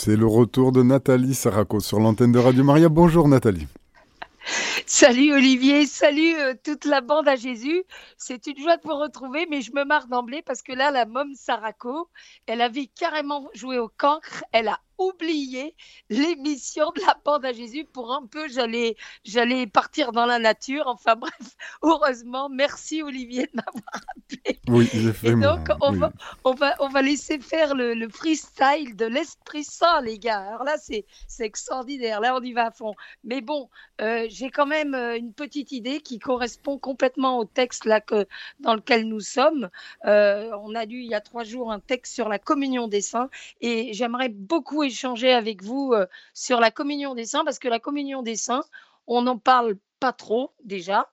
C'est le retour de Nathalie Saraco sur l'antenne de Radio Maria. Bonjour Nathalie. Salut Olivier, salut euh, toute la bande à Jésus. C'est une joie de vous retrouver, mais je me marre d'emblée parce que là, la môme Saraco, elle avait carrément joué au cancre. Elle a oublié l'émission de la bande à Jésus pour un peu, j'allais, j'allais partir dans la nature. Enfin bref, heureusement, merci Olivier de m'avoir appelé. Oui, fait. Et donc, on, va, on, va, on va laisser faire le, freestyle de l'Esprit Saint, les gars. Alors là, c'est, c'est extraordinaire. Là, on y va à fond. Mais bon, euh, j'ai quand même euh, une petite idée qui correspond complètement au texte là que, dans lequel nous sommes. Euh, on a lu il y a trois jours un texte sur la communion des saints et j'aimerais beaucoup échanger avec vous euh, sur la communion des saints parce que la communion des saints, on n'en parle pas trop déjà.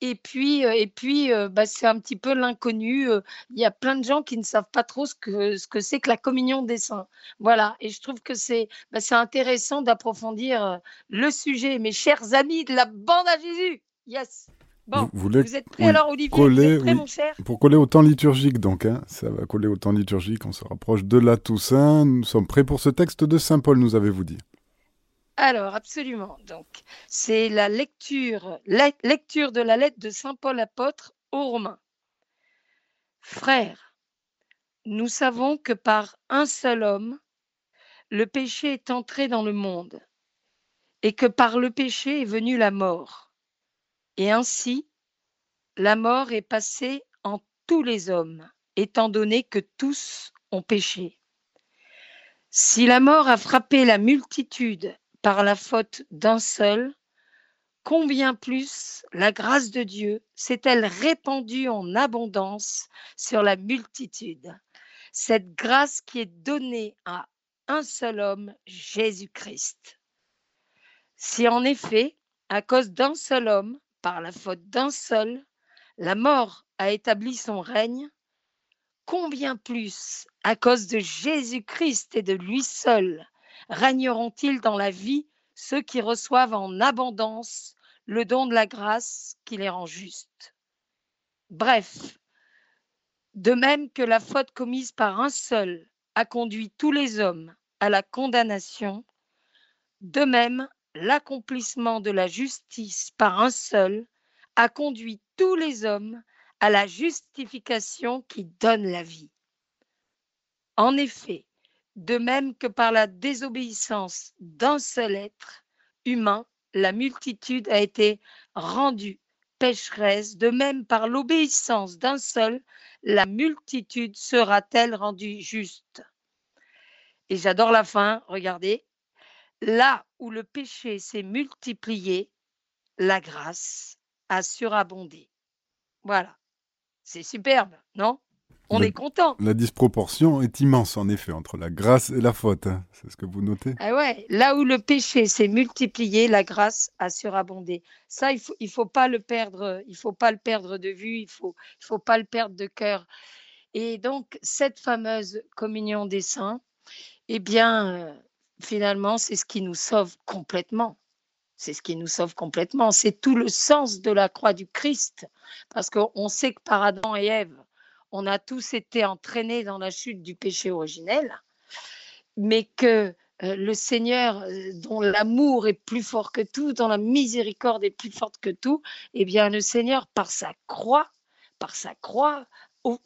Et puis, euh, et puis euh, bah, c'est un petit peu l'inconnu. Il y a plein de gens qui ne savent pas trop ce que ce que c'est que la communion des saints. Voilà. Et je trouve que c'est bah, c'est intéressant d'approfondir le sujet. Mes chers amis de la bande à Jésus. Yes. Bon, vous, êtes prêts alors, Olivier? Coller, mon cher? Pour coller au temps liturgique, donc, hein, ça va coller au temps liturgique. On se rapproche de la Toussaint. Nous sommes prêts pour ce texte de Saint Paul, nous avez-vous dit? Alors, absolument. Donc, c'est la lecture, la lecture de la lettre de Saint Paul apôtre aux Romains. Frères, nous savons que par un seul homme, le péché est entré dans le monde, et que par le péché est venue la mort et ainsi, la mort est passée en tous les hommes, étant donné que tous ont péché. Si la mort a frappé la multitude par la faute d'un seul, combien plus la grâce de Dieu s'est-elle répandue en abondance sur la multitude? Cette grâce qui est donnée à un seul homme, Jésus-Christ. Si en effet, à cause d'un seul homme, par la faute d'un seul, la mort a établi son règne, combien plus, à cause de Jésus-Christ et de lui seul, régneront-ils dans la vie ceux qui reçoivent en abondance le don de la grâce qui les rend justes? Bref, de même que la faute commise par un seul a conduit tous les hommes à la condamnation, de même l'accomplissement de la justice par un seul a conduit tous les hommes à la justification qui donne la vie. En effet, de même que par la désobéissance d'un seul être humain, la multitude a été rendue pécheresse, de même par l'obéissance d'un seul, la multitude sera-t-elle rendue juste? Et j'adore la fin, regardez, Là où le péché s'est multiplié, la grâce a surabondé. Voilà. C'est superbe, non? On est content. La disproportion est immense, en effet, entre la grâce et la faute. Hein. C'est ce que vous notez? Ah ouais. Là où le péché s'est multiplié, la grâce a surabondé. Ça, il ne faut, il faut pas le perdre. Il faut pas le perdre de vue. Il faut, il faut pas le perdre de cœur. Et donc, cette fameuse communion des saints, eh bien, euh, finalement, c'est ce qui nous sauve complètement. C'est ce qui nous sauve complètement. C'est tout le sens de la croix du Christ. Parce qu'on sait que par Adam et Ève, on a tous été entraînés dans la chute du péché originel, mais que euh, le Seigneur, euh, dont l'amour est plus fort que tout, dont la miséricorde est plus forte que tout, eh bien, le Seigneur, par sa croix, par sa croix,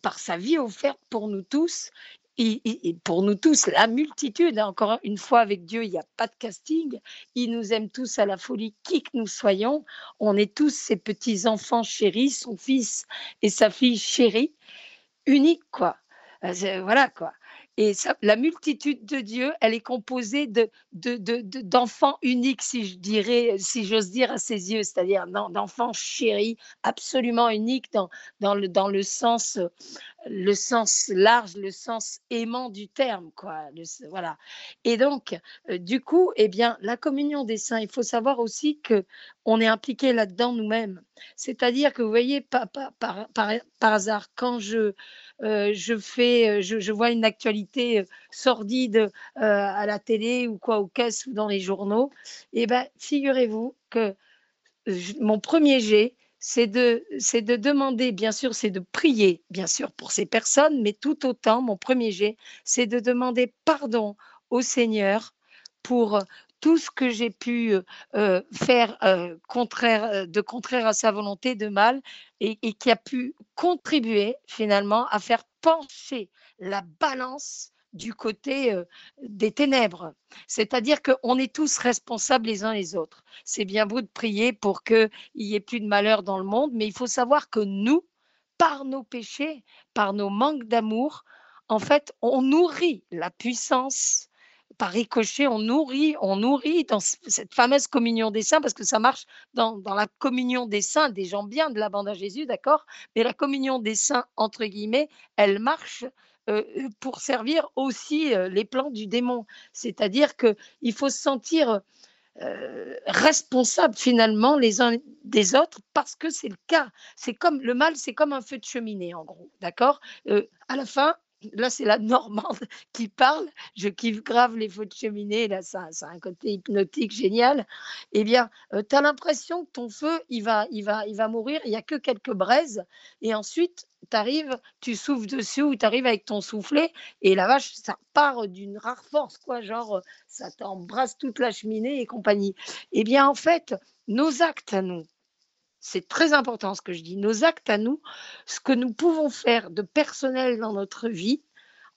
par sa vie offerte pour nous tous, et, pour nous tous, la multitude, hein, encore une fois, avec Dieu, il n'y a pas de casting. Il nous aime tous à la folie, qui que nous soyons. On est tous ses petits-enfants chéris, son fils et sa fille chérie, unique, quoi. Euh, voilà, quoi. Et la multitude de Dieu, elle est composée de, d'enfants uniques, si je dirais, si j'ose dire à ses yeux, c'est-à-dire d'enfants chéris, absolument uniques dans, le, dans le sens le sens large, le sens aimant du terme, quoi. voilà. Et donc, euh, du coup, eh bien, la communion des saints, il faut savoir aussi que on est impliqué là-dedans nous-mêmes. C'est-à-dire que vous voyez, par, par, par, hasard, quand je euh, je fais, euh, je, vois une actualité sordide à la télé ou quoi, au caisse ou dans les journaux, eh ben, figurez-vous que mon premier jet, c'est de, c'est de demander, bien sûr, c'est de prier, bien sûr, pour ces personnes, mais tout autant, mon premier jet, c'est de demander pardon au Seigneur pour tout ce que j'ai pu faire contraire, de contraire à sa volonté, de mal, et, et, qui a pu contribuer finalement à faire pencher la balance du côté des ténèbres. C'est-à-dire qu'on est tous responsables les uns les autres. C'est bien beau de prier pour qu'il n'y ait plus de malheur dans le monde, mais il faut savoir que nous, par nos péchés, par nos manques d'amour, en fait, on nourrit la puissance par ricochet, on nourrit, on nourrit dans cette fameuse communion des saints, parce que ça marche dans, la communion des saints, des gens bien de la bande à Jésus, d'accord? Mais la communion des saints, entre guillemets, elle marche euh, pour servir aussi euh, les plans du démon. C'est-à-dire qu'il faut se sentir euh, responsable finalement les uns des autres parce que c'est le cas. C'est comme le mal, c'est comme un feu de cheminée en gros, d'accord? À la fin, là, c'est la Normande qui parle. Je kiffe grave les feux de cheminée. Là, ça, ça a un côté hypnotique génial. Eh bien, euh, tu as l'impression que ton feu, il va, il va, il va mourir. Il n'y a que quelques braises. Et ensuite, tu arrives, tu souffles dessus ou tu arrives avec ton soufflet. Et la vache, ça part d'une rare force, quoi. Genre, ça t'embrasse toute la cheminée et compagnie. Eh bien, en fait, nos actes à nous, c'est très important ce que je dis, nos actes à nous, ce que nous pouvons faire de personnel dans notre vie,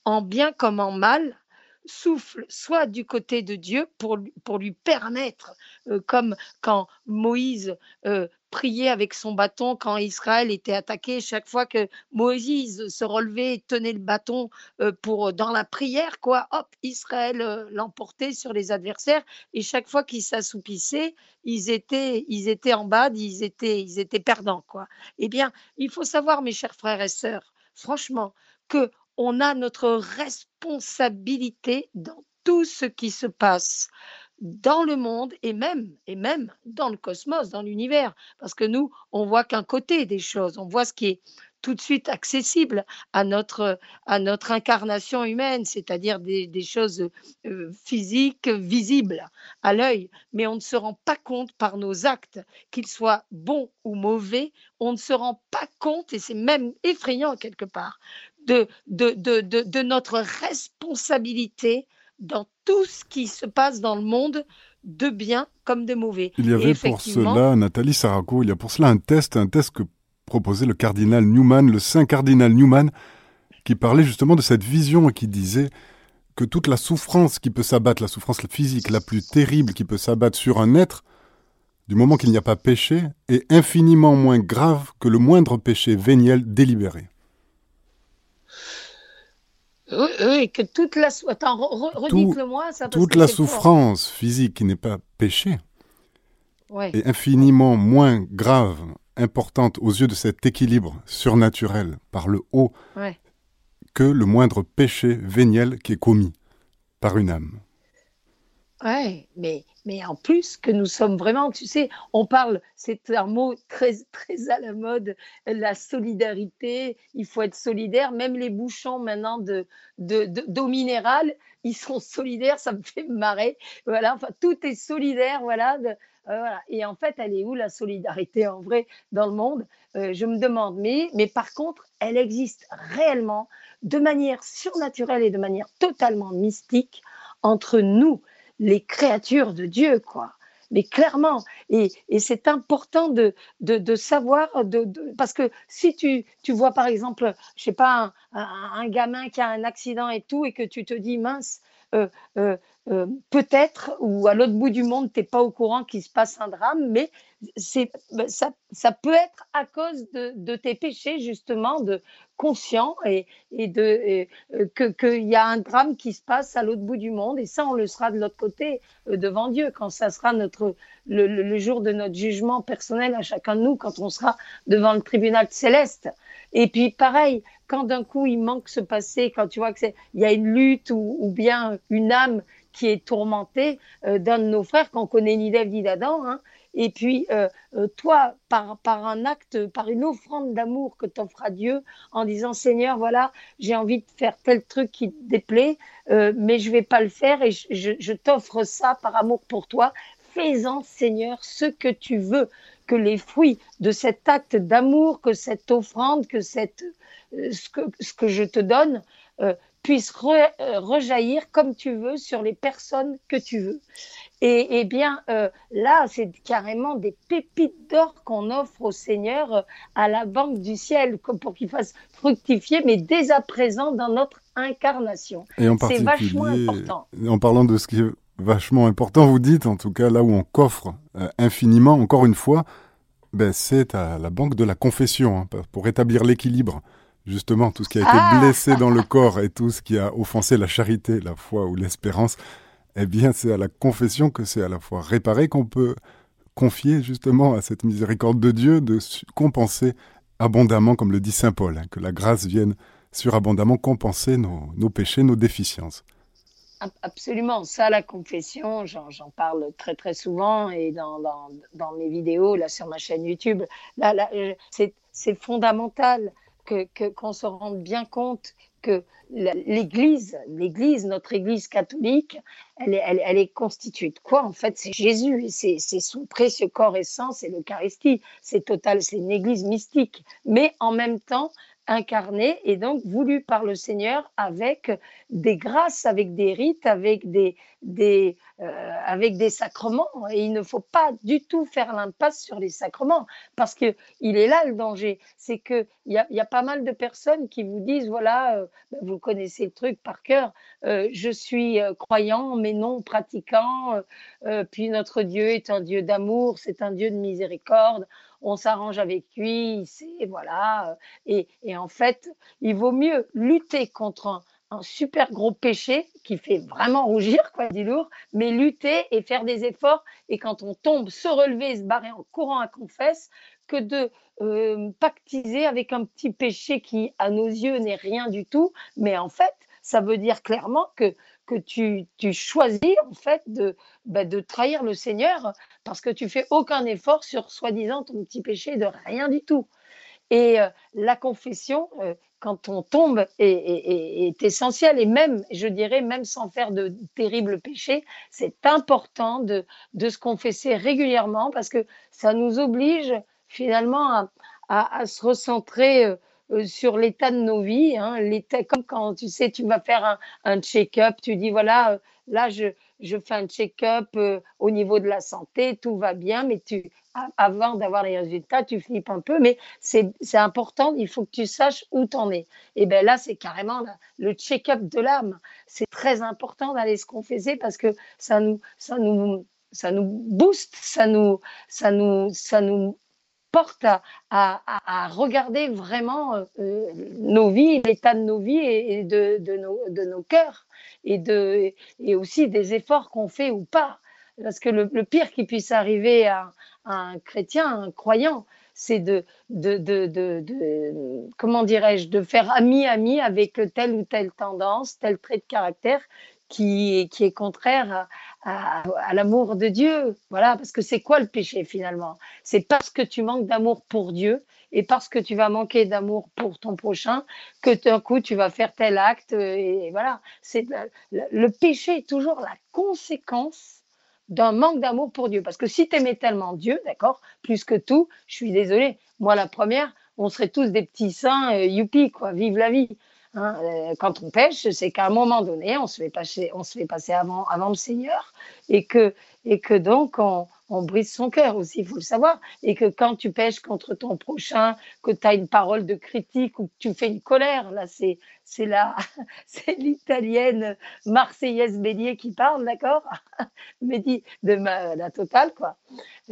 en bien comme en mal, souffle soit du côté de Dieu pour, lui permettre, euh, comme quand Moïse euh, priait avec son bâton quand Israël était attaqué, chaque fois que Moïse se relevait et tenait le bâton euh, pour dans la prière, quoi, hop, Israël l'emportait sur les adversaires. Et chaque fois qu'ils s'assoupissaient, ils étaient, ils étaient en bas, ils étaient, ils étaient perdants, quoi. Eh bien, il faut savoir, mes chers frères et sœurs, franchement, que on a notre responsabilité dans tout ce qui se passe dans le monde et même, et même dans le cosmos, dans l'univers. Parce que nous, on voit qu'un côté des choses, on voit ce qui est tout de suite accessible à notre, à notre incarnation humaine, c'est-à-dire des, des, choses euh, physiques, visibles à l'œil, mais on ne se rend pas compte par nos actes, qu'ils soient bons ou mauvais, on ne se rend pas compte, et c'est même effrayant quelque part, de, de, de, de, notre responsabilité dans tout ce qui se passe dans le monde, de bien comme de mauvais. Il y avait pour cela, Nathalie Saraco, il y a pour cela un test, un test que proposait le cardinal Newman, le saint cardinal Newman, qui parlait justement de cette vision et qui disait que toute la souffrance qui peut s'abattre, la souffrance physique la plus terrible qui peut s'abattre sur un être, du moment qu'il n'y a pas péché, est infiniment moins grave que le moindre péché véniel délibéré. Oui, que toute la, Attends, redites-le-moi. toute la souffrance physique qui n'est pas péché est infiniment moins grave, importante aux yeux de cet équilibre surnaturel par le haut que le moindre péché véniel qui est commis par une âme. Ouais, mais, mais en plus que nous sommes vraiment, tu sais, on parle, c'est un mot très, très à la mode, la solidarité, il faut être solidaire, même les bouchons maintenant de, de, d'eau minérale, ils sont solidaires, ça me fait marrer, voilà, enfin, tout est solidaire, voilà, euh, voilà. Et en fait, elle est où la solidarité en vrai dans le monde? Euh, Je me demande, mais, mais par contre, elle existe réellement de manière surnaturelle et de manière totalement mystique entre nous les créatures de Dieu, quoi. Mais clairement, et, c'est important de, de, savoir, de, parce que si tu, tu vois par exemple, je sais pas, un, gamin qui a un accident et tout, et que tu te dis, mince, peut-être, ou à l'autre bout du monde, tu n'es pas au courant qu'il se passe un drame, mais bah, ça, ça, peut être à cause de, tes péchés, justement, de conscient et, qu'il y a un drame qui se passe à l'autre bout du monde, et ça, on le sera de l'autre côté, devant Dieu, quand ça sera le, jour de notre jugement personnel à chacun de nous, quand on sera devant le tribunal céleste. Et puis, pareil, quand d'un coup, il manque se passer, quand tu vois qu'il y a une lutte ou, bien une âme qui est tourmenté euh, d'un de nos frères qu'on connaît ni d'Ève ni d'Adam. Hein. Et puis, euh, euh, toi, par, un acte, par une offrande d'amour que t'offres à Dieu, en disant Seigneur, voilà, j'ai envie de faire tel truc qui te déplaît, mais je vais pas le faire et je, je, t'offre ça par amour pour toi. Fais-en, Seigneur, ce que tu veux, que les fruits de cet acte d'amour, que cette offrande, que cette, ce, que, ce que je te donne, puisse euh, rejaillir comme tu veux sur les personnes que tu veux. Et, bien euh, là, c'est carrément des pépites d'or qu'on offre au Seigneur euh, à la banque du ciel pour qu'il fasse fructifier, mais dès à présent dans notre incarnation. C'est vachement important. En parlant de ce qui est vachement important, vous dites, en tout cas là où on coffre infiniment, encore une fois, ben, c'est à la banque de la confession, hein, pour rétablir l'équilibre justement tout ce qui a été ah blessé dans le corps et tout ce qui a offensé la charité, la foi ou l'espérance, eh bien c'est à la confession que c'est à la fois réparé qu'on peut confier justement à cette miséricorde de Dieu de compenser abondamment, comme le dit Saint Paul, hein, que la grâce vienne surabondamment compenser nos, nos péchés, nos déficiences. Absolument, ça la confession, j'en parle très très souvent et dans, mes vidéos là sur ma chaîne YouTube, là, là c'est fondamental que qu'on se rende bien compte que l'Église, l'Église, notre Église catholique, elle est, elle, est constituée de quoi En fait, c'est Jésus, c'est son précieux corps et sang, c'est l'Eucharistie, c'est total, c'est une Église mystique. Mais en même temps, incarné et donc voulu par le Seigneur avec des grâces, avec des rites, avec des, des, euh, avec des sacrements. Et il ne faut pas du tout faire l'impasse sur les sacrements parce que il est là le danger. C'est qu'il y a, y a pas mal de personnes qui vous disent voilà, euh, ben, vous connaissez le truc par cœur, euh, je suis croyant mais non pratiquant, puis notre Dieu est un Dieu d'amour, c'est un Dieu de miséricorde on s'arrange avec lui, c'est voilà. Et, en fait, il vaut mieux lutter contre un, super gros péché qui fait vraiment rougir, quoi, dit lourd, mais lutter et faire des efforts. Et quand on tombe, se relever et se barrer en courant à confesse, que de euh, pactiser avec un petit péché qui, à nos yeux, n'est rien du tout. Mais en fait, ça veut dire clairement que que tu, tu choisis en fait de, bah, de trahir le Seigneur parce que tu fais aucun effort sur soi-disant ton petit péché de rien du tout. Et euh, la confession, euh, quand on tombe, est, est, est, essentielle. Et même, je dirais, même sans faire de terribles péchés, c'est important de, de se confesser régulièrement parce que ça nous oblige finalement à, à, se recentrer. Euh, euh, sur l'état de nos vies. Hein, l'état, comme quand tu sais, tu vas faire un, un check-up, tu dis voilà, euh, là je, je fais un check-up euh, au niveau de la santé, tout va bien, mais tu, avant d'avoir les résultats, tu flippes un peu, mais c'est, c'est important, il faut que tu saches où tu en es. Et bien là, c'est carrément le check-up de l'âme. C'est très important d'aller se confesser parce que ça nous, ça nous, ça nous booste, ça nous, ça nous, ça nous porte à, regarder vraiment euh, nos vies, l'état de nos vies et, de, nos, cœurs et, aussi des efforts qu'on fait ou pas. Parce que le, pire qui puisse arriver à, un chrétien, un croyant, c'est de, comment dirais-je, de faire ami-ami avec telle ou telle tendance, tel trait de caractère qui, qui est contraire à, l'amour de Dieu. Voilà, parce que c'est quoi le péché finalement? C'est parce que tu manques d'amour pour Dieu et parce que tu vas manquer d'amour pour ton prochain que d'un coup tu vas faire tel acte. Et, voilà, c'est le, péché est toujours la conséquence d'un manque d'amour pour Dieu. Parce que si tu aimais tellement Dieu, d'accord, plus que tout, je suis désolée, moi la première, on serait tous des petits saints, euh, youpi, quoi, vive la vie. Hein, euh, quand on pêche, c'est qu'à un moment donné, on se fait passer, on se fait passer avant, le Seigneur et que, et que donc on, brise son cœur aussi, il faut le savoir. Et que quand tu pêches contre ton prochain, que tu as une parole de critique ou que tu fais une colère, là, c'est, l'italienne marseillaise bélier qui parle, d'accord? Mais dit de la totale, quoi.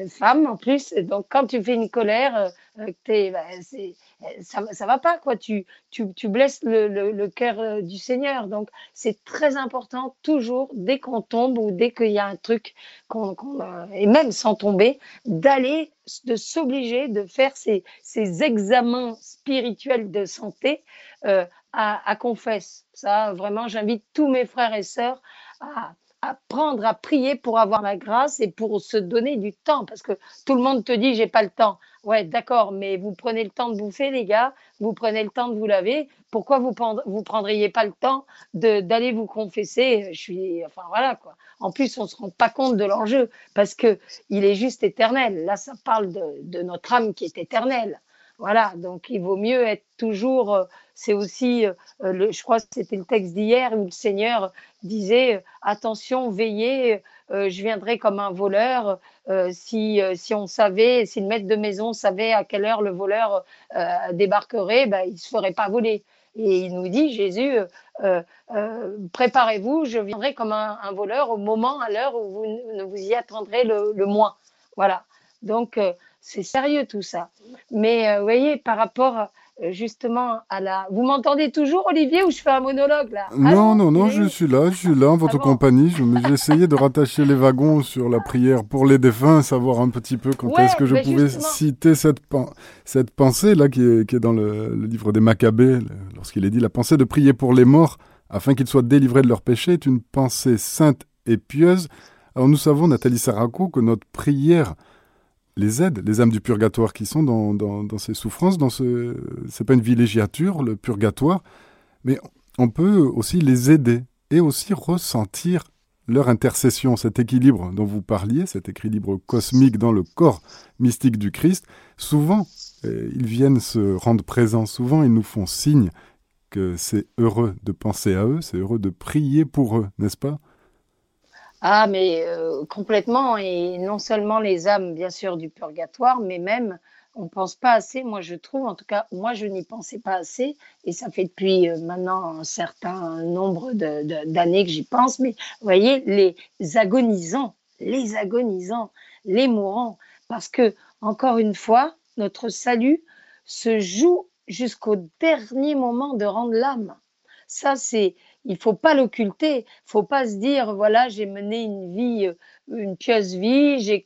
Femme, en plus. Donc, quand tu fais une colère, euh, bah, c'est, ça, ça va pas, quoi. Tu, blesses le, cœur euh, du Seigneur. Donc, c'est très important, toujours, dès qu'on tombe ou dès qu'il y a un truc et même sans tomber, d'aller, de s'obliger de faire ces, examens spirituels de santé euh, à, à confesse. Ça, vraiment, j'invite tous mes frères et sœurs à, apprendre à prier pour avoir la grâce et pour se donner du temps. Parce que tout le monde te dit, j'ai pas le temps. Ouais, d'accord, mais vous prenez le temps de bouffer, les gars, vous prenez le temps de vous laver. Pourquoi vous vous prendriez pas le temps d'aller vous confesser? Je suis, enfin voilà quoi. En plus, on se rend pas compte de l'enjeu parce que il est juste éternel. Là, ça parle de, de notre âme qui est éternelle. voilà, donc il vaut mieux être toujours. Euh, c'est aussi, euh, le, je crois que c'était le texte d'hier où le Seigneur disait euh, attention, veillez, je viendrai comme un voleur. Si, si on savait, si le maître de maison savait à quelle heure le voleur débarquerait, ben, il ne se ferait pas voler. Et il nous dit, Jésus, préparez-vous, je viendrai comme un, voleur au moment, à l'heure où vous ne vous y attendrez le, le moins. Voilà. Donc, c'est sérieux tout ça. Mais euh, vous voyez, par rapport euh, justement à la. Vous m'entendez toujours, Olivier, ou je fais un monologue là Non, non, non, je suis là, je suis là en votre ah compagnie. J'ai essayé de rattacher les wagons sur la prière pour les défunts, savoir un petit peu quand est-ce que je pouvais citer cette, cette pensée là qui est, qui est dans le, livre des Maccabées, lorsqu'il est dit la pensée de prier pour les morts afin qu'ils soient délivrés de leurs péchés est une pensée sainte et pieuse. Alors nous savons, Nathalie Saraco, que notre prière les aides, les âmes du purgatoire qui sont dans, ces souffrances, dans ce, c'est pas une villégiature, le purgatoire, mais on peut aussi les aider et aussi ressentir leur intercession, cet équilibre dont vous parliez, cet équilibre cosmique dans le corps mystique du Christ. Souvent, eh, ils viennent se rendre présents, souvent ils nous font signe que c'est heureux de penser à eux, c'est heureux de prier pour eux, n'est-ce pas? Ah, mais euh, complètement, et non seulement les âmes, bien sûr, du purgatoire, mais même, on ne pense pas assez, moi je trouve, en tout cas, moi je n'y pensais pas assez, et ça fait depuis euh, maintenant un certain nombre d'années que j'y pense, mais vous voyez, les agonisants, les agonisants, les mourants, parce que, encore une fois, notre salut se joue jusqu'au dernier moment de rendre l'âme. Ça, c'est il faut pas l'occulter. faut pas se dire voilà j'ai mené une vie, euh, une pieuse vie, j'ai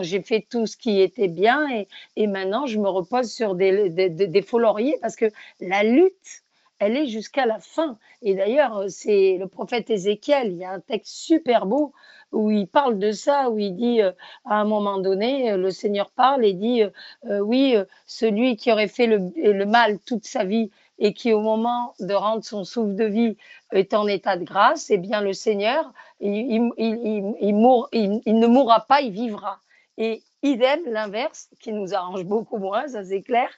j'ai fait tout ce qui était bien et, et maintenant je me repose sur des, des, faux lauriers parce que la lutte elle est jusqu'à la fin. Et d'ailleurs, euh, c'est le prophète Ézéchiel, il y a un texte super beau où il parle de ça, où il dit, euh, à un moment donné, le Seigneur parle et dit, oui, celui qui aurait fait le, le, mal toute sa vie et qui, au moment de rendre son souffle de vie, est en état de grâce, eh bien, le Seigneur, il, ne mourra pas, il vivra. Et idem, l'inverse, qui nous arrange beaucoup moins, ça c'est clair,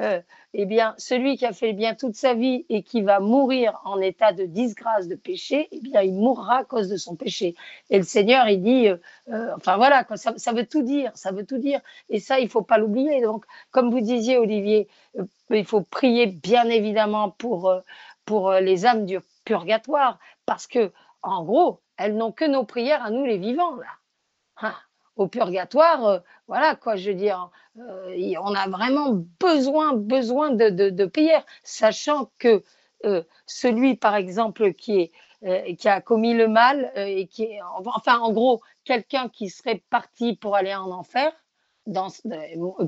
euh, eh bien, celui qui a fait le bien toute sa vie et qui va mourir en état de disgrâce, de péché, eh bien, il mourra à cause de son péché. Et le Seigneur, il dit, euh, euh, enfin voilà, ça, ça, veut tout dire, ça veut tout dire. Et ça, il faut pas l'oublier. Donc, comme vous disiez, Olivier, il faut prier bien évidemment pour, pour les âmes du purgatoire, parce que, en gros, elles n'ont que nos prières à nous, les vivants, là. Hein? Au purgatoire, euh, voilà quoi, je veux dire, euh, on a vraiment besoin, besoin de, de, sachant que euh, celui, par exemple, qui, est, qui a commis le mal et qui est, enfin, en gros, quelqu'un qui serait parti pour aller en enfer,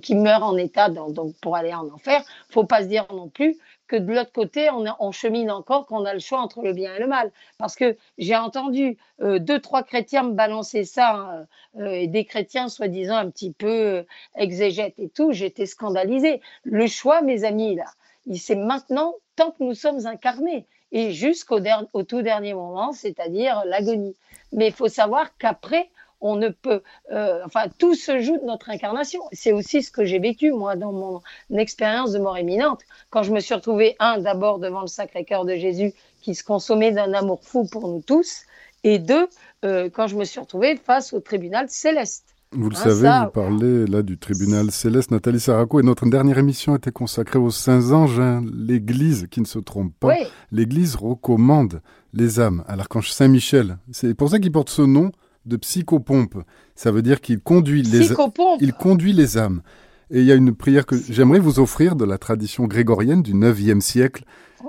qui meurt en état donc pour aller en enfer, faut pas se dire non plus que de l'autre côté, on, chemine encore, qu'on a le choix entre le bien et le mal. Parce que j'ai entendu euh, deux, trois chrétiens me balancer ça, hein, euh, et des chrétiens soi-disant un petit peu euh, exégètes et tout, j'étais scandalisée. Le choix, mes amis, là, c'est maintenant, tant que nous sommes incarnés, et jusqu'au au tout dernier moment, c'est-à-dire l'agonie. Mais il faut savoir qu'après, on ne peut, euh, enfin, tout se joue de notre incarnation. C'est aussi ce que j'ai vécu, moi, dans mon expérience de mort imminente. Quand je me suis retrouvée, un, d'abord devant le Sacré-Cœur de Jésus, qui se consommait d'un amour fou pour nous tous, et deux, euh, quand je me suis retrouvée face au tribunal céleste. Vous le hein, savez, vous parlez là du tribunal céleste. Nathalie Saraco, et notre dernière émission était consacrée aux saints anges, hein. l'Église qui ne se trompe pas. L'Église recommande les âmes à l'archange Saint Michel. C'est pour ça qu'il porte ce nom, de psychopompe. Ça veut dire qu'il conduit les il conduit les âmes. Et il y a une prière que j'aimerais vous offrir de la tradition grégorienne du 9e siècle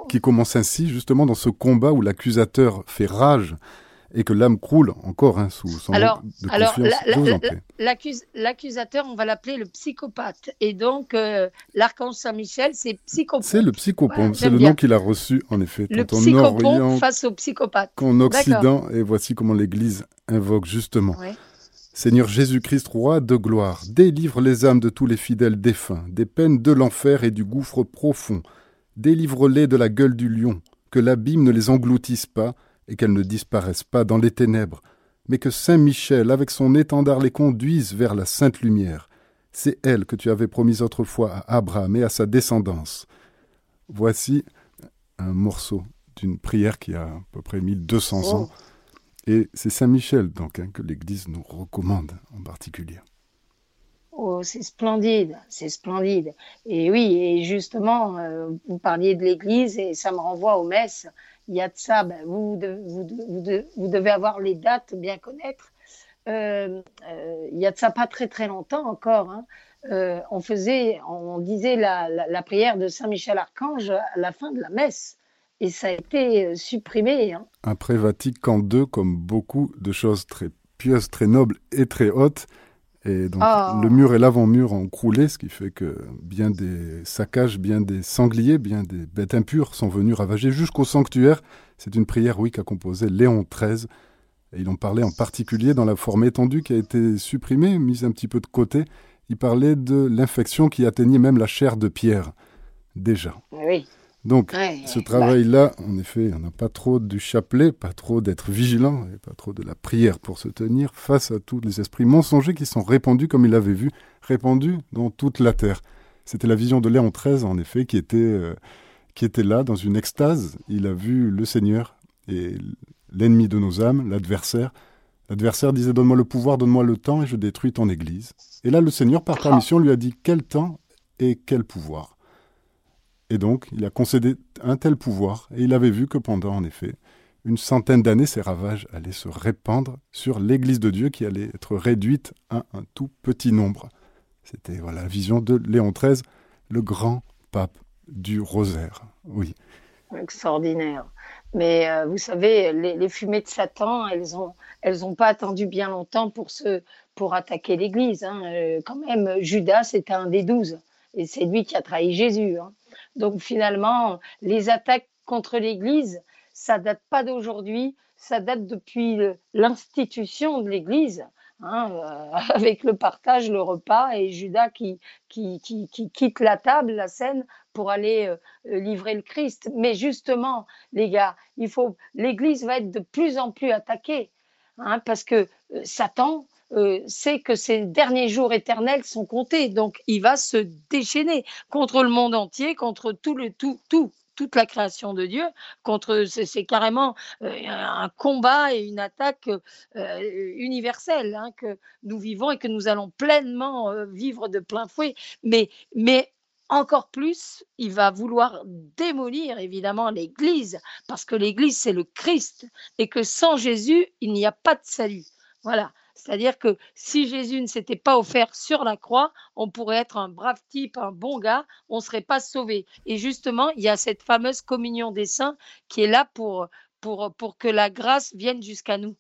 qui commence ainsi justement dans ce combat où l'accusateur fait rage et que l'âme croule encore hein, sous son alors, de alors l'accusateur, on va l'appeler le psychopathe. Et donc, euh, l'archange Saint-Michel, c'est psychopompe. C'est le psychopompe, c'est le nom qu'il a reçu, en effet. Le psychopompe face au psychopathe. Qu'en Occident, et voici comment l'Église invoque justement. Seigneur Jésus-Christ, roi de gloire, délivre les âmes de tous les fidèles défunts, des peines de l'enfer et du gouffre profond. Délivre-les de la gueule du lion, que l'abîme ne les engloutisse pas, et qu'elles ne disparaissent pas dans les ténèbres, mais que Saint Michel, avec son étendard, les conduise vers la sainte lumière. C'est elle que tu avais promise autrefois à Abraham et à sa descendance. Voici un morceau d'une prière qui a à peu près 1200 ans. Et c'est Saint Michel donc hein, que l'Église nous recommande en particulier. Oh, c'est splendide, c'est splendide. Et oui, et justement, euh, vous parliez de l'Église et ça me renvoie aux messes. Il y a de ça, ben, vous, devez avoir les dates, bien connaître. Euh, euh, il y a de ça pas très très longtemps encore. Hein. on faisait, on disait la, la, prière de Saint Michel Archange à la fin de la messe et ça a été supprimé. Hein. Après Vatican II, comme beaucoup de choses très pieuses, très nobles et très hautes, et donc ah. le mur et l'avant-mur ont croulé, ce qui fait que bien des saccages, bien des sangliers, bien des bêtes impures sont venus ravager jusqu'au sanctuaire. C'est une prière, oui, qu'a composée Léon XIII. Et il en parlait en particulier dans la forme étendue qui a été supprimée, mise un petit peu de côté. Il parlait de l'infection qui atteignait même la chair de Pierre, déjà. Oui. Donc, ce travail-là, en effet, on n'a pas trop du chapelet, pas trop d'être vigilant, et pas trop de la prière pour se tenir face à tous les esprits mensongers qui sont répandus, comme il l'avait vu, répandus dans toute la terre. C'était la vision de Léon XIII, en effet, qui était, euh, qui était là, dans une extase. Il a vu le Seigneur et l'ennemi de nos âmes, l'adversaire. L'adversaire disait Donne-moi le pouvoir, donne-moi le temps, et je détruis ton Église. Et là, le Seigneur, par permission, lui a dit Quel temps et quel pouvoir et donc, il a concédé un tel pouvoir, et il avait vu que pendant, en effet, une centaine d'années, ces ravages allaient se répandre sur l'Église de Dieu qui allait être réduite à un tout petit nombre. C'était voilà, la vision de Léon XIII, le grand pape du rosaire. Oui. Extraordinaire. Mais euh, vous savez, les, fumées de Satan, elles n'ont elles ont pas attendu bien longtemps pour, se, pour attaquer l'Église. Hein. Euh, quand même, Judas, c'était un des douze. Et c'est lui qui a trahi Jésus. Hein. Donc finalement, les attaques contre l'Église, ça date pas d'aujourd'hui, ça date depuis l'institution de l'Église. Hein, euh, avec le partage, le repas et Judas qui, qui, qui, quitte la table, la scène, pour aller euh, livrer le Christ. Mais justement, les gars, il faut, l'Église va être de plus en plus attaquée, hein, parce que euh, Satan, euh, sait que ces derniers jours éternels sont comptés. Donc, il va se déchaîner contre le monde entier, contre tout le tout, tout toute la création de Dieu contre c'est carrément euh, un combat et une attaque euh, universelle hein, que nous vivons et que nous allons pleinement vivre de plein fouet mais mais encore plus, il va vouloir démolir évidemment l'Église, parce que l'Église, c'est le Christ, et que sans Jésus, il n'y a pas de salut. Voilà. C'est-à-dire que si Jésus ne s'était pas offert sur la croix, on pourrait être un brave type, un bon gars, on ne serait pas sauvé. Et justement, il y a cette fameuse communion des saints qui est là pour, pour, pour que la grâce vienne jusqu'à nous.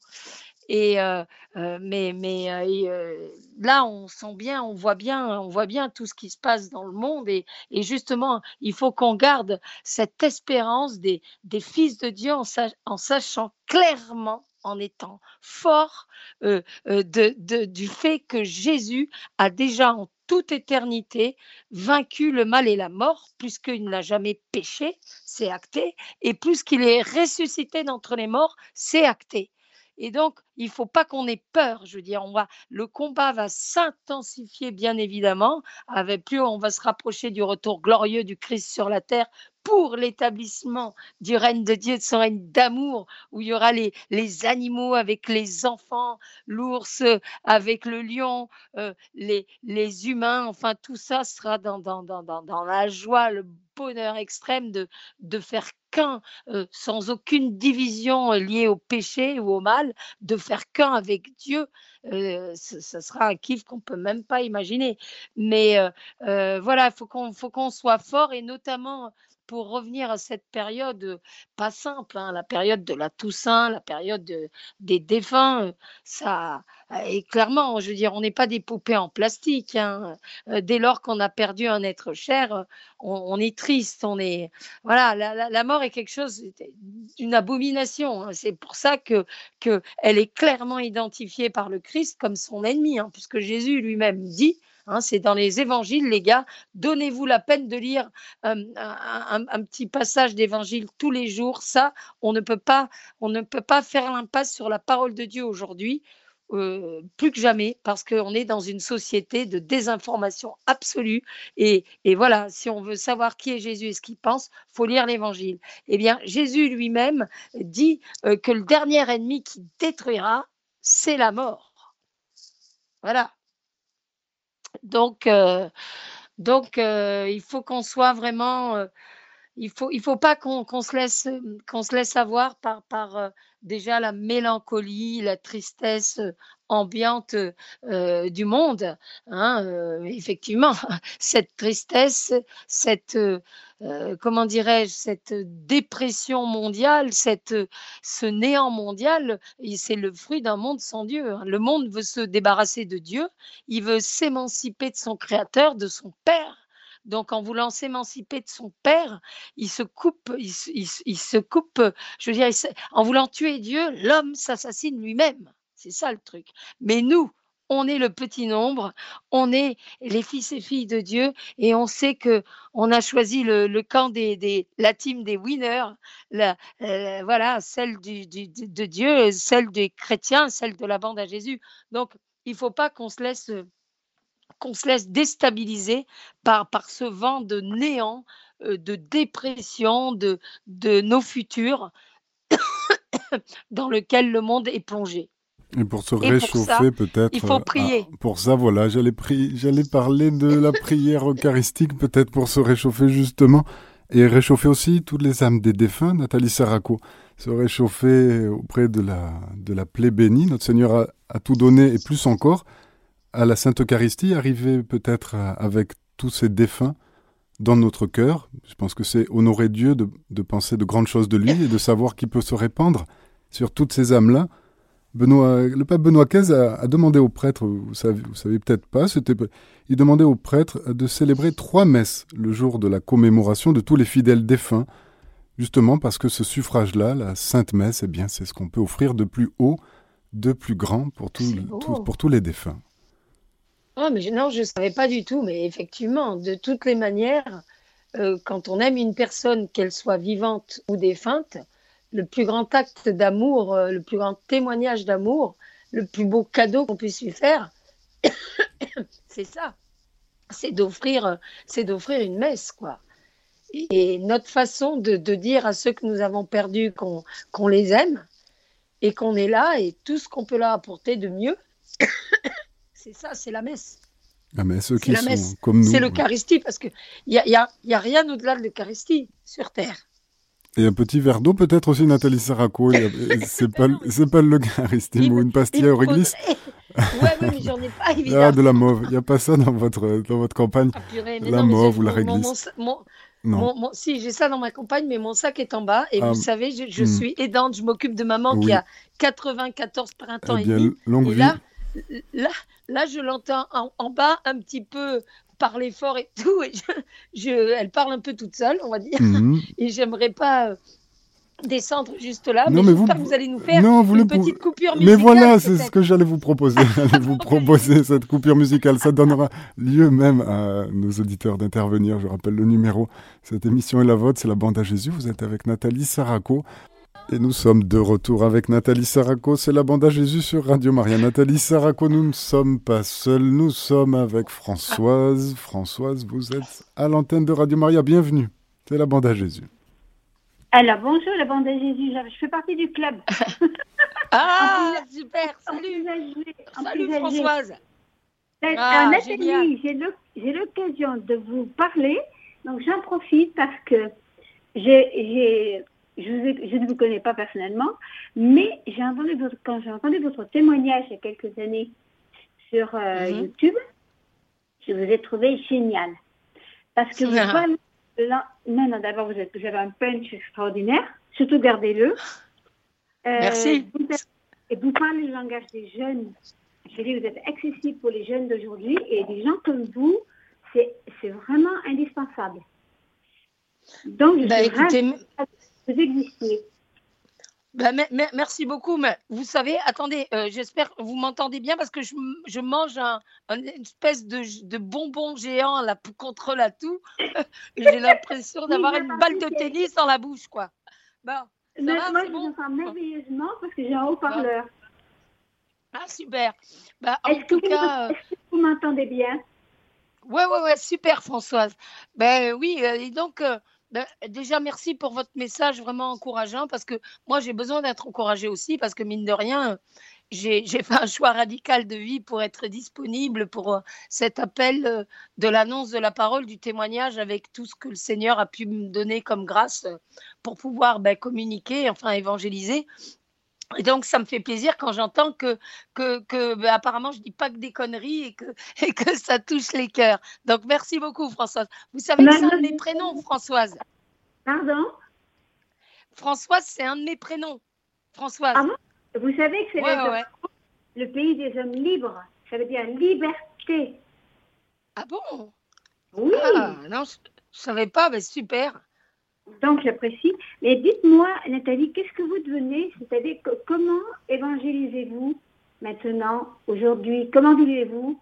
Et euh, euh, mais, mais euh, là, on sent bien, on voit bien, on voit bien tout ce qui se passe dans le monde. Et, justement, il faut qu'on garde cette espérance des, des fils de Dieu en sachant clairement en étant fort euh, euh, du fait que Jésus a déjà en toute éternité vaincu le mal et la mort, puisqu'il n'a jamais péché, c'est acté, et puisqu'il est ressuscité d'entre les morts, c'est acté. Et donc, il ne faut pas qu'on ait peur. Je veux dire, on va, le combat va s'intensifier, bien évidemment. Avec plus on va se rapprocher du retour glorieux du Christ sur la terre, pour l'établissement du règne de Dieu, de son règne d'amour, où il y aura les, les, animaux avec les enfants, l'ours avec le lion, euh, les, les, humains, enfin tout ça sera dans, dans, dans, dans, la joie, le bonheur extrême de, de faire euh, sans aucune division euh, liée au péché ou au mal, de faire qu'un avec Dieu. ce, sera un kiff qu'on peut même pas imaginer. Mais voilà, il faut qu'on faut qu'on soit fort et notamment pour revenir à cette période pas simple, hein, la période de la Toussaint, la période des défunts, ça et clairement, je veux dire, on n'est pas des poupées en plastique. Hein. Dès lors qu'on a perdu un être cher, on, est triste, on est voilà, la, mort est quelque chose d'une abomination. Hein. C'est pour ça que que elle est clairement identifiée par le Christ comme son ennemi, puisque Jésus lui-même dit Hein, c'est dans les évangiles, les gars. Donnez-vous la peine de lire un, petit passage d'évangile tous les jours. Ça, on ne peut pas, on ne peut pas faire l'impasse sur la parole de Dieu aujourd'hui. euh, plus que jamais parce qu'on est dans une société de désinformation absolue. Et, et, voilà, si on veut savoir qui est Jésus et ce qu'il pense, faut lire l'Évangile. Eh bien, Jésus lui-même dit euh, que le dernier ennemi qui détruira, c'est la mort. Voilà. Donc, euh, donc il faut qu'on soit vraiment il faut il faut pas qu'on se laisse qu'on se laisse avoir par par déjà la mélancolie, la tristesse ambiante du monde. Hein, effectivement, cette tristesse, cette comment dirais-je, cette dépression mondiale, cette ce néant mondial, c'est le fruit d'un monde sans Dieu. Hein. Le monde veut se débarrasser de Dieu, il veut s'émanciper de son Créateur, de son Père donc, en voulant s'émanciper de son père, il se coupe, il, se coupe, je veux dire, en voulant tuer Dieu, l'homme s'assassine lui-même. C'est ça le truc. Mais nous, on est le petit nombre, on est les fils et filles de Dieu et on sait que on a choisi le, camp des, la team des winners, voilà, celle de Dieu, celle des chrétiens, celle de la bande à Jésus. Donc, il ne faut pas qu'on se laisse qu'on se laisse déstabiliser par, par ce vent de néant, euh, de dépression de, de nos futurs dans lequel le monde est plongé. Et pour se réchauffer peut-être. Il faut euh, prier. pour ça, voilà, j'allais j'allais parler de la prière eucharistique peut-être pour se réchauffer justement et réchauffer aussi toutes les âmes des défunts. Nathalie Saraco, se réchauffer auprès de la de la plaie bénie. Notre Seigneur a, a tout donné et plus encore à la Sainte Eucharistie, arriver peut-être avec tous ces défunts dans notre cœur. Je pense que c'est honorer Dieu de, penser de grandes choses de lui et de savoir qu'il peut se répandre sur toutes ces âmes-là. Benoît, le pape Benoît XV a, demandé aux prêtres, vous savez, vous savez peut-être pas, c'était, il demandait aux prêtres de célébrer trois messes le jour de la commémoration de tous les fidèles défunts, justement parce que ce suffrage-là, la Sainte Messe, eh bien, c'est ce qu'on peut offrir de plus haut, de plus grand pour, pour tous les défunts. Ah, mais non, je ne savais pas du tout, mais effectivement, de toutes les manières, euh, quand on aime une personne, qu'elle soit vivante ou défunte, le plus grand acte d'amour, euh, le plus grand témoignage d'amour, le plus beau cadeau qu'on puisse lui faire, c'est ça. C'est d'offrir, c'est d'offrir une messe, quoi. Et notre façon de, dire à ceux que nous avons perdus qu'on les aime et qu'on est là et tout ce qu'on peut leur apporter de mieux, c'est ça, c'est la messe. La messe, qui la messe. comme nous. C'est l'Eucharistie, parce qu'il n'y a, y a, y a rien au-delà de l'Eucharistie sur Terre. Et un petit verre d'eau peut-être aussi, Nathalie Saraco. c'est pas, pas l'Eucharistie ou une pastille au réglisse. Ouais, mais j'en ai pas, évidemment. Ah, de la mauve. Il n'y a pas ça dans votre, dans votre campagne ah, La mauve ou la réglisse non. si, j'ai ça dans ma campagne, mais mon sac est en bas. Et vous ah, savez, je, hmm. suis aidante. Je m'occupe de maman qui a 94 printemps eh bien, et demi. Longue et vie. là, là, là, je l'entends en, bas un petit peu parler fort et tout. Et je, elle parle un peu toute seule, on va dire. Mhm. Et j'aimerais pas euh, descendre juste là. mais, vous... que vous allez nous faire une petite coupure musicale. Mais voilà, c'est ce que j'allais vous proposer. j'allais vous proposer cette coupure musicale. Ça donnera lieu même à nos auditeurs d'intervenir. Je rappelle le numéro. Cette émission est la vôtre, c'est la bande à Jésus. Vous êtes avec Nathalie Saraco. Et nous sommes de retour avec Nathalie Saraco, c'est la bande à Jésus sur Radio Maria. Nathalie Saraco, nous ne sommes pas seuls, nous sommes avec Françoise. Françoise, vous êtes à l'antenne de Radio Maria, bienvenue. C'est la bande à Jésus. Alors bonjour la bande à Jésus, je fais partie du club. ah super, salut. Salut Françoise. Euh, ah, Nathalie, j'ai l'occasion de vous parler, donc j'en profite parce que j'ai je, ne vous connais pas personnellement, mais j'ai entendu votre, quand j'ai entendu votre témoignage il y a quelques années sur euh, mhm. YouTube, je vous ai trouvé génial. Parce que vous parlez Non, non, d'abord, vous, avez un punch extraordinaire, surtout gardez-le. Euh, Merci. et vous parlez le langage des jeunes. Je dis, vous êtes accessible pour les jeunes d'aujourd'hui et des gens comme vous, c'est vraiment indispensable. Donc, je bah, écoutez, ben, merci beaucoup. Mais vous savez, attendez, euh, j'espère que vous m'entendez bien parce que je, mange un, une espèce de, bonbon géant là, contre la toux. J'ai l'impression d'avoir une balle de tennis dans la bouche, quoi. Bon, moi, je vous entends merveilleusement parce que j'ai un haut-parleur. Ah, super. Bah, en tout cas. Est-ce que vous m'entendez bien? Ouais, ouais, ouais, super, Françoise. Ben oui, et donc. Ben, déjà, merci pour votre message vraiment encourageant parce que moi, j'ai besoin d'être encouragée aussi parce que mine de rien, j'ai fait un choix radical de vie pour être disponible pour euh, cet appel euh, de l'annonce de la parole, du témoignage avec tout ce que le Seigneur a pu me donner comme grâce pour pouvoir ben, communiquer, enfin évangéliser. Et donc, ça me fait plaisir quand j'entends que, que, que ben, apparemment, je dis pas que des conneries et que, et que ça touche les cœurs. Donc, merci beaucoup, Françoise. Vous savez que c'est un de mes prénoms, Françoise. Pardon? Françoise, c'est un de mes prénoms. Françoise. Ah vous savez que c'est le pays des hommes libres. Ça veut dire liberté. Ah bon? Oui. Ah, non, je ne savais pas, mais super. Donc, j'apprécie. Mais dites-moi, Nathalie, qu'est-ce que vous devenez C'est-à-dire, comment évangélisez-vous maintenant, aujourd'hui? Comment vivez-vous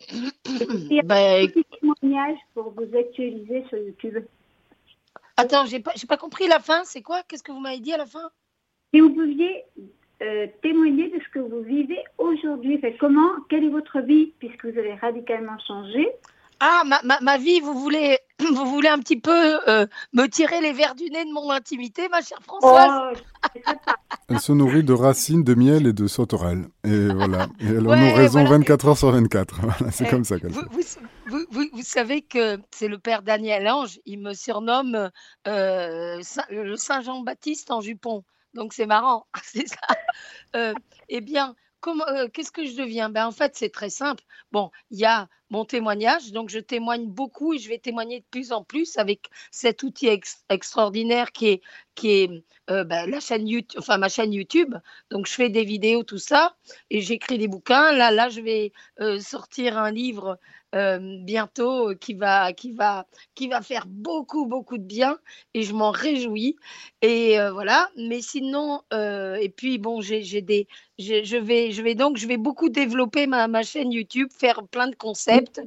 ben, petit témoignage pour vous actualiser sur YouTube? Attends, j'ai pas, pas compris la fin. C'est quoi? Qu'est-ce que vous m'avez dit à la fin? Si vous pouviez euh, témoigner de ce que vous vivez aujourd'hui. comment, quelle est votre vie, puisque vous avez radicalement changé Ah, ma, ma, ma vie, vous voulez, vous voulez un petit peu euh, me tirer les verres du nez de mon intimité, ma chère Françoise oh, Elle se nourrit de racines, de miel et de sauterelles. Et voilà. Et elle a nous raison 24 heures sur 24. c'est comme ça qu'elle vous, vous, vous, vous, savez que c'est le père Daniel Ange. Il me surnomme euh, le Saint Jean-Baptiste en jupon. Donc c'est marrant, c'est ça. Euh, eh bien, euh, qu'est-ce que je deviens? Ben, En fait, c'est très simple. Bon, il y a mon témoignage, donc je témoigne beaucoup et je vais témoigner de plus en plus avec cet outil extraordinaire qui est, qui est euh, ben, la chaîne YouTube, enfin ma chaîne YouTube. Donc je fais des vidéos, tout ça, et j'écris des bouquins. Là, là, je vais sortir un livre euh, bientôt euh, qui va, qui, va, qui va faire beaucoup, beaucoup de bien et je m'en réjouis. Et euh, voilà, mais sinon, et puis bon, j'ai des, je, vais, je vais donc, je vais beaucoup développer ma, ma chaîne YouTube, faire plein de concepts.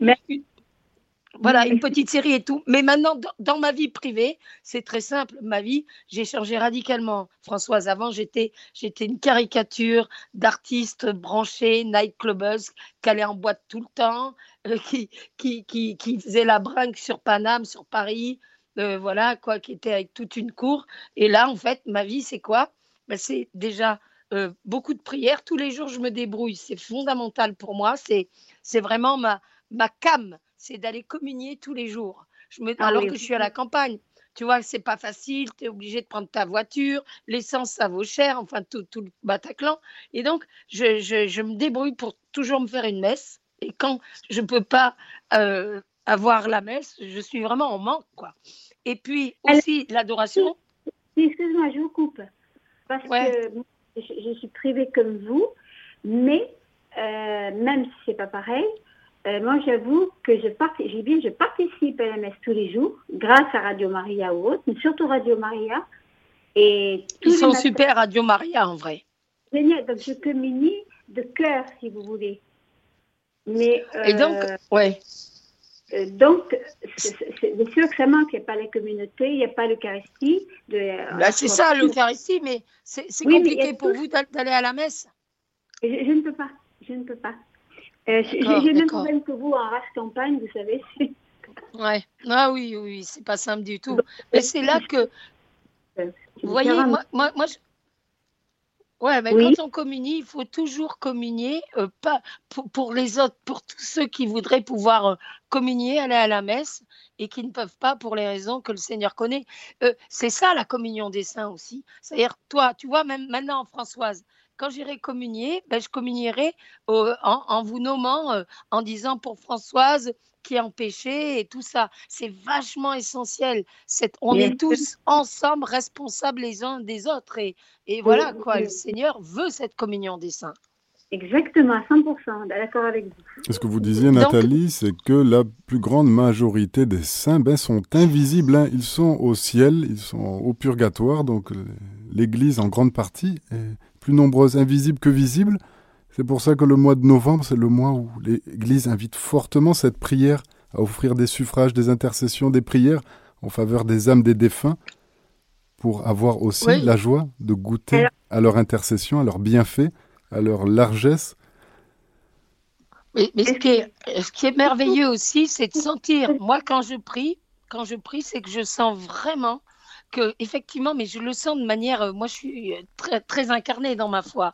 Voilà, une petite série et tout. Mais maintenant, dans, ma vie privée, c'est très simple. Ma vie, j'ai changé radicalement. Françoise, avant, j'étais, j'étais une caricature d'artiste branché, nightclubeuse, qui allait en boîte tout le temps, euh, qui, qui, qui, qui, faisait la brinque sur Paname, sur Paris, euh, voilà, quoi, qui était avec toute une cour. Et là, en fait, ma vie, c'est quoi? Ben, C'est déjà euh, beaucoup de prières. Tous les jours, je me débrouille. C'est fondamental pour moi. C'est, c'est vraiment ma, ma cam c'est d'aller communier tous les jours. Je me... Ah alors que je suis à la campagne. Tu vois, c'est pas facile, tu es obligé de prendre ta voiture, l'essence, ça vaut cher, enfin, tout, tout le Bataclan. Et donc, je, je, me débrouille pour toujours me faire une messe. Et quand je ne peux pas euh, avoir la messe, je suis vraiment en manque, quoi. Et puis aussi l'adoration. Excuse-moi, je vous coupe. Parce que je, suis privée comme vous, mais euh, même si c'est pas pareil, euh, moi, j'avoue que je, bien, je participe à la messe tous les jours, grâce à Radio Maria ou autre, mais surtout Radio Maria. Et Ils sont super, Radio Maria, en vrai. Génial, donc je communie de cœur, si vous voulez. Mais, et donc, euh, ouais. Euh, donc, c'est sûr que ça manque. Il n'y a pas la communauté, il n'y a pas l'Eucharistie. Bah, c'est ça, l'Eucharistie, mais c'est compliqué pour vous d'aller à la messe. je, ne peux pas. Je ne peux pas. Euh, j'ai le même problème que vous en race campagne, vous savez. Ouais. Ah oui, oui, c'est pas simple du tout. Mais c'est là que. Vous voyez, moi, moi, moi je... Ouais, mais quand on communie, il faut toujours communier, euh, pas pour, pour, les autres, pour tous ceux qui voudraient pouvoir euh, communier, aller à la messe et qui ne peuvent pas pour les raisons que le Seigneur connaît. c'est ça la communion des saints aussi. C'est-à-dire, toi, tu vois, même maintenant, Françoise, quand j'irai communier, ben, je communierai en, vous nommant, euh, en disant pour Françoise qui est en péché et tout ça. C'est vachement essentiel. on est tous ensemble responsables les uns des autres. Et, et voilà, quoi, le Seigneur veut cette communion des saints. Exactement, à 100%, d'accord avec vous. Ce que vous disiez, Nathalie, c'est que la plus grande majorité des saints ben, sont invisibles. Hein. Ils sont au ciel, ils sont au purgatoire, donc euh, l'Église en grande partie est plus nombreuses invisibles que visibles. C'est pour ça que le mois de novembre, c'est le mois où l'Église invite fortement cette prière à offrir des suffrages, des intercessions, des prières en faveur des âmes des défunts, pour avoir aussi la joie de goûter à leur intercession, à leur bienfait, à leur largesse. Mais, ce, qui est, ce qui est merveilleux aussi, c'est de sentir, moi quand je prie, quand je prie, c'est que je sens vraiment effectivement, mais je le sens de manière, euh, moi je suis très, très incarnée dans ma foi,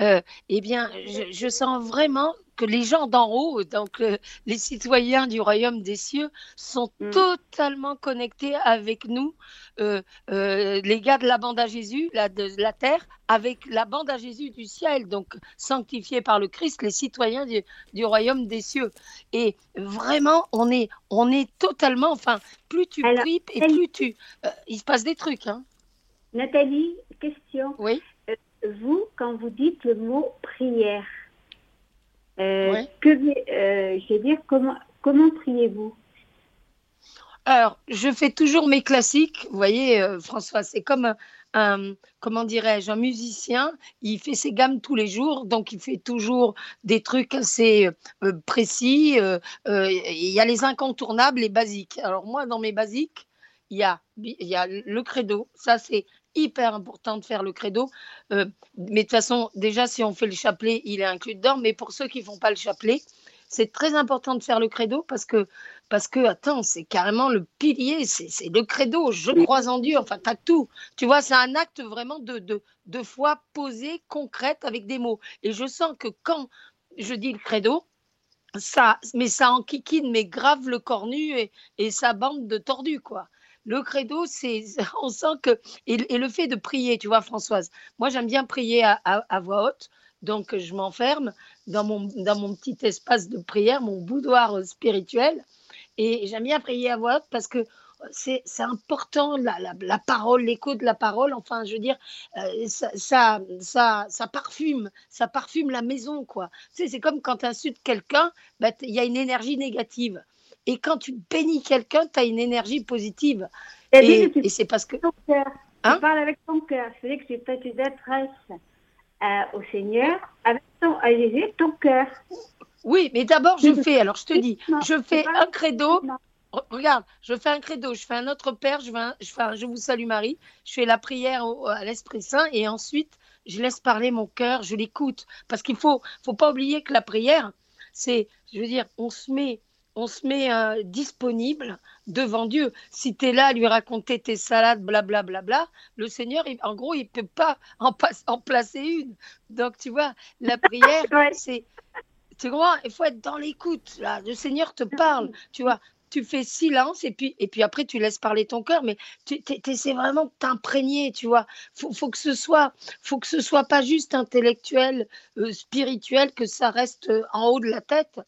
euh, eh bien, je, sens vraiment que les gens d'en haut, donc euh, les citoyens du royaume des cieux, sont mm. totalement connectés avec nous, euh, euh, les gars de la bande à Jésus, la, de la terre, avec la bande à Jésus du ciel, donc sanctifiés par le Christ, les citoyens du, du royaume des cieux. Et vraiment, on est, on est totalement, enfin, plus tu Alors, pries et plus tu, il se passe des trucs. Hein. Nathalie, question. Oui. vous, quand vous dites le mot prière, euh, que, euh, je veux dire, comment, comment priez-vous? Alors, je fais toujours mes classiques. Vous voyez, euh, François, c'est comme un, comment dirais-je, un musicien. Il fait ses gammes tous les jours, donc il fait toujours des trucs assez précis. Il y a les incontournables, les basiques. Alors moi, dans mes basiques, il y a, il y a le credo. Ça, c'est hyper important de faire le credo. Euh, mais de toute façon, déjà, si on fait le chapelet, il est inclus dedans. Mais pour ceux qui ne font pas le chapelet, c'est très important de faire le credo parce que, parce que attends, c'est carrément le pilier, c'est le credo. Je crois en Dieu. Enfin, tu as tout. Tu vois, c'est un acte vraiment de, de, de foi posée, concrète, avec des mots. Et je sens que quand je dis le credo, ça, mais ça enquiquine, mais grave le cornu et, et sa bande de tordus, quoi le credo, c'est, on sent que, et, le fait de prier, tu vois, Françoise, moi j'aime bien prier à, voix haute, donc je m'enferme dans mon, dans mon petit espace de prière, mon boudoir spirituel, et j'aime bien prier à voix haute parce que c'est, important, la, la, parole, l'écho de la parole, enfin, je veux dire, euh, ça, ça, ça, parfume, ça parfume la maison, quoi. Tu sais, c'est comme quand tu insultes quelqu'un, bah, il y a une énergie négative. Et quand tu bénis quelqu'un, tu as une énergie positive. Et, c'est parce que. Ton cœur. Hein? tu parles avec ton cœur. C'est que tu tu t'adresses euh, au Seigneur avec ton, à Jésus, ton cœur. Oui, mais d'abord, je fais, alors je te dis, je fais un credo. Regarde, je fais un credo, je fais un autre Père, je, fais je, fais je vous salue Marie, je fais la prière à l'Esprit Saint et ensuite je laisse parler mon cœur, je l'écoute. Parce qu'il faut, faut pas oublier que la prière, c'est, je veux dire, on se met on se met euh, disponible devant Dieu. Si tu es là à lui raconter tes salades, blablabla, bla, bla, bla, le Seigneur, en gros, il ne peut pas en, en, placer une. Donc, tu vois, la prière, c'est. Tu vois, il faut être dans l'écoute. Le Seigneur te parle. Tu vois, tu fais silence et puis, et puis après tu laisses parler ton cœur, mais tu essaies vraiment de t'imprégner, tu vois. Faut, faut que ce soit, faut que ce soit pas juste intellectuel, euh, spirituel, que ça reste euh, en haut de la tête.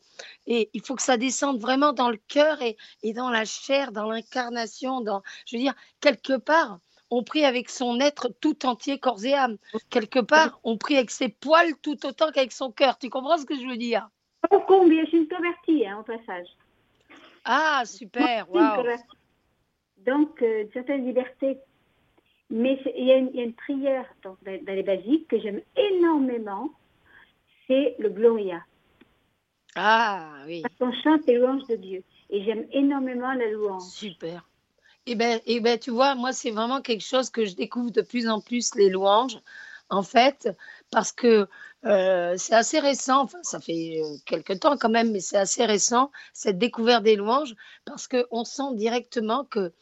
Et il faut que ça descende vraiment dans le cœur et, et dans la chair, dans l'incarnation, dans, je veux dire, quelque part. On prie avec son être tout entier, corps et âme. Quelque part, on prie avec ses poils tout autant qu'avec son cœur. Tu comprends ce que je veux dire? Combien je suis convertie, hein, au passage. Ah, super, waouh. Donc, euh, une certaine liberté. Mais il y, a une prière dans, les basiques que j'aime énormément, c'est le Gloria. Ah, oui. Parce qu'on chante les louanges de Dieu. Et j'aime énormément la louange. Super. Eh bien, eh ben, tu vois, moi, c'est vraiment quelque chose que je découvre de plus en plus, les louanges, en fait, parce que euh, c'est assez récent, enfin, ça fait euh, quelques temps quand même, mais c'est assez récent, cette découverte des louanges, parce qu'on sent directement que,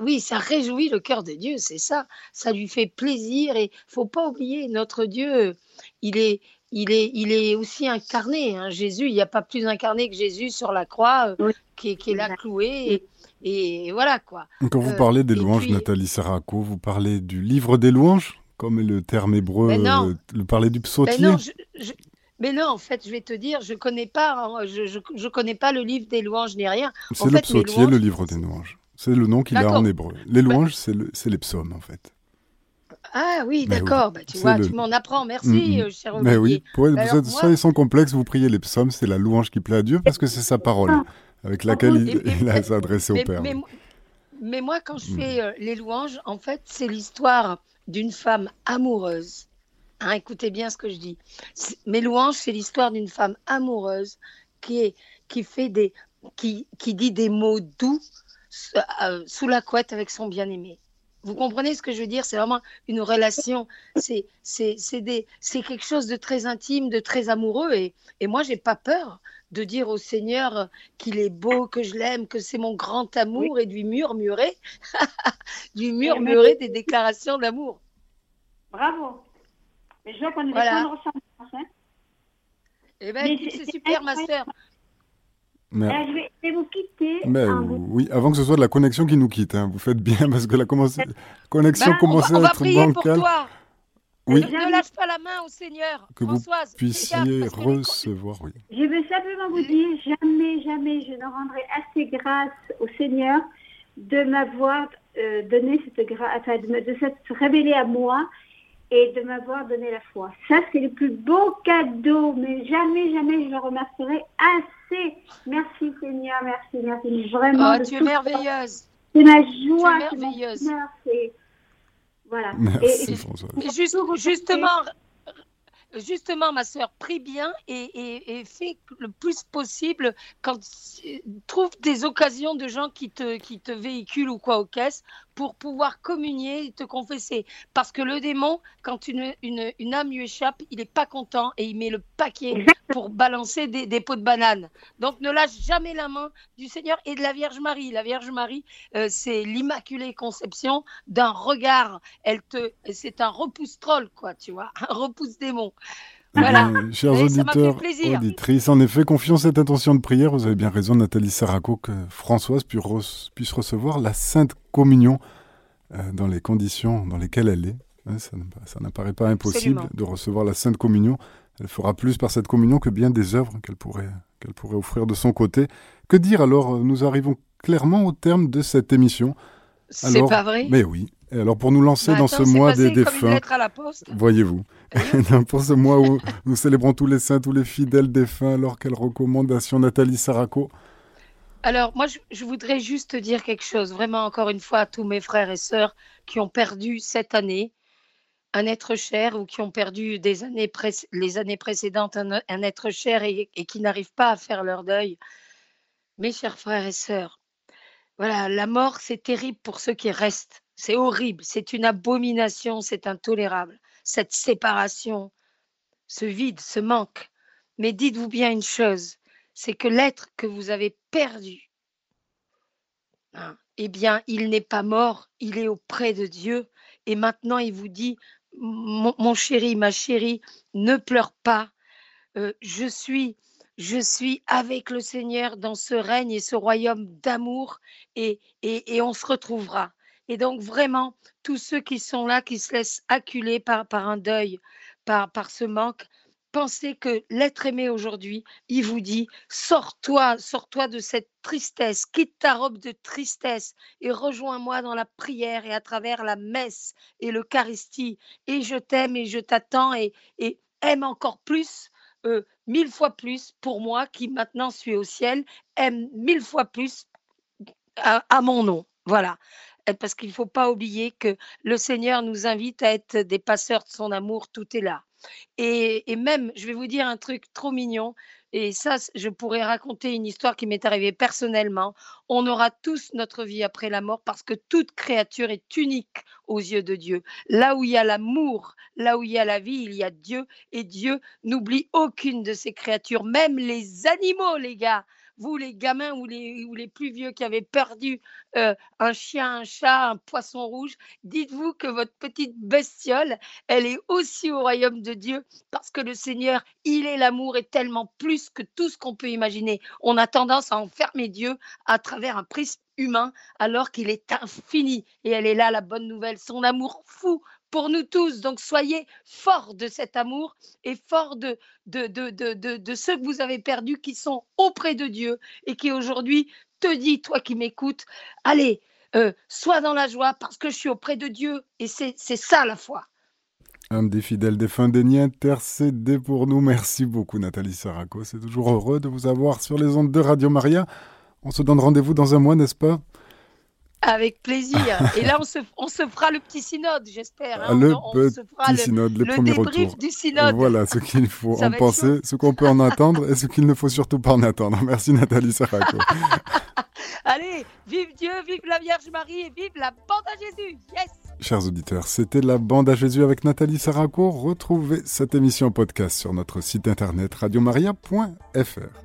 oui, ça réjouit le cœur de Dieu, c'est ça, ça lui fait plaisir, et faut pas oublier, notre Dieu, il est, il est, il est aussi incarné, hein. Jésus, il n'y a pas plus incarné que Jésus sur la croix, euh, qui, est là cloué, et, voilà quoi. Quand vous parlez des louanges, Nathalie Saraco, vous parlez du livre des louanges? Comme le terme hébreu, euh, le parler du psautier mais non, mais non, en fait, je vais te dire, je connais pas, hein, je, je, connais pas le livre des louanges ni rien. C'est le psautier, le livre des louanges. C'est le nom qu'il a en hébreu. Les ben louanges, c'est le, les psaumes, en fait. Ah oui, d'accord. Bah, tu vois, tu m'en apprends. Merci, mm, mm. cher Mais oui, pour bah, vous sans complexe, vous priez les psaumes, c'est la louange qui plaît à Dieu parce que c'est sa parole ah. avec laquelle il, il a s'adressé au Père. Mais, moi, quand je mm. fais euh, les louanges, en fait, c'est l'histoire d'une femme amoureuse. Hein, écoutez bien ce que je dis. Mes louanges, c'est l'histoire d'une femme amoureuse qui, est, qui, fait des, qui, qui dit des mots doux euh, sous la couette avec son bien-aimé. Vous comprenez ce que je veux dire? C'est vraiment une relation, c'est quelque chose de très intime, de très amoureux. Et, et moi, j'ai pas peur de dire au Seigneur qu'il est beau, que je l'aime, que c'est mon grand amour et de lui murmurer, lui murmurer des déclarations d'amour. Bravo. Mais je vois qu'on est voilà. Hein eh ben, c'est super, ma sœur. Mais... Euh, je, vais, vous quitter. Mais oui, avant que ce soit de la connexion qui nous quitte, hein. vous faites bien parce que la connexion ben, commence à être bancale. Oui. Ne lâche pas la main au Seigneur, que Françoise. Vous puissiez recevoir, oui. Je veux simplement vous dire, jamais, jamais je ne rendrai assez grâce au Seigneur de m'avoir euh, donné cette grâce, enfin, de, de s'être révélé à moi et de m'avoir donné la foi. Ça, c'est le plus beau cadeau, mais jamais, jamais je le remercierai assez. Merci Seigneur, merci, merci. Vraiment. Oh, tu es merveilleuse. C'est ma joie. Tu es merveilleuse. Voilà. Merci, François. Juste, justement, justement, ma sœur, prie bien et, et, fais le plus possible quand trouve des occasions de gens qui te, qui te véhiculent ou quoi aux caisses pour pouvoir communier et te confesser. Parce que le démon, quand une, une, une âme lui échappe, il n'est pas content et il met le paquet pour balancer des, des, pots de banane. Donc ne lâche jamais la main du Seigneur et de la Vierge Marie. La Vierge Marie, euh, c'est l'immaculée conception d'un regard. Elle te, c'est un repousse-troll, quoi, tu vois, un repousse-démon. Voilà. chers auditeurs, auditrices, en effet, confions cette intention de prière. Vous avez bien raison, Nathalie Saraco, que Françoise puisse recevoir la Sainte Communion euh, dans les conditions dans lesquelles elle est. Hein, ça n'apparaît pas impossible de recevoir la Sainte Communion. Elle fera plus par cette communion que bien des œuvres qu'elle pourrait, qu'elle pourrait offrir de son côté. Que dire alors? Nous arrivons clairement au terme de cette émission. C'est pas vrai? Mais oui. Alors pour nous lancer dans ce mois des défunts, voyez-vous, pour ce mois où nous célébrons tous les saints, tous les fidèles défunts, alors quelle recommandation Nathalie Saraco? Alors, moi, je, voudrais juste dire quelque chose, vraiment, encore une fois, à tous mes frères et sœurs qui ont perdu cette année un être cher ou qui ont perdu des années les années précédentes un, être cher et, et qui n'arrivent pas à faire leur deuil. Mes chers frères et sœurs, voilà, la mort, c'est terrible pour ceux qui restent. C'est horrible, c'est une abomination, c'est intolérable. Cette séparation, ce vide, ce manque. Mais dites-vous bien une chose, c'est que l'être que vous avez perdu, hein, eh bien, il n'est pas mort, il est auprès de Dieu. Et maintenant, il vous dit, mon, chéri, ma chérie, ne pleure pas. Euh, je suis, je suis avec le Seigneur dans ce règne et ce royaume d'amour, et, et, on se retrouvera. Et donc vraiment, tous ceux qui sont là, qui se laissent acculer par, par un deuil, par, par ce manque, pensez que l'être aimé aujourd'hui, il vous dit, sors-toi, sors-toi de cette tristesse, quitte ta robe de tristesse et rejoins-moi dans la prière et à travers la messe et l'Eucharistie. Et je t'aime et je t'attends et, et, aime encore plus, euh, mille fois plus pour moi qui maintenant suis au ciel, aime mille fois plus à, à mon nom. Voilà parce qu'il ne faut pas oublier que le Seigneur nous invite à être des passeurs de son amour, tout est là. Et, même, je vais vous dire un truc trop mignon, et ça, je pourrais raconter une histoire qui m'est arrivée personnellement. On aura tous notre vie après la mort parce que toute créature est unique aux yeux de Dieu. Là où il y a l'amour, là où il y a la vie, il y a Dieu. Et Dieu n'oublie aucune de ses créatures, même les animaux, les gars vous les gamins ou les, plus vieux qui avez perdu euh, un chien, un chat, un poisson rouge, dites-vous que votre petite bestiole, elle est aussi au royaume de Dieu parce que le Seigneur, il est l'amour et tellement plus que tout ce qu'on peut imaginer. On a tendance à enfermer Dieu à travers un prisme humain alors qu'il est infini. Et elle est là la bonne nouvelle. Son amour fou pour nous tous. Donc soyez forts de cet amour et forts de, ceux que vous avez perdus qui sont auprès de Dieu et qui aujourd'hui te dit, toi qui m'écoutes, allez, euh, sois dans la joie parce que je suis auprès de Dieu et c'est ça la foi. Un des fidèles défunts déni intercédez pour nous. Merci beaucoup Nathalie Saraco. C'est toujours heureux de vous avoir sur les ondes de Radio Maria. On se donne rendez-vous dans un mois, n'est-ce pas? Avec plaisir. Et là, on se, on se fera le petit synode, j'espère. Hein. Le petit synode, les premiers retours. du synode. Voilà ce qu'il faut en penser, ce qu'on peut en attendre et ce qu'il ne faut surtout pas en attendre. Merci Nathalie Saraco. Allez, vive Dieu, vive la Vierge Marie et vive la bande à Jésus. Yes Chers auditeurs, c'était la bande à Jésus avec Nathalie Saraco. Retrouvez cette émission podcast sur notre site internet radiomaria.fr.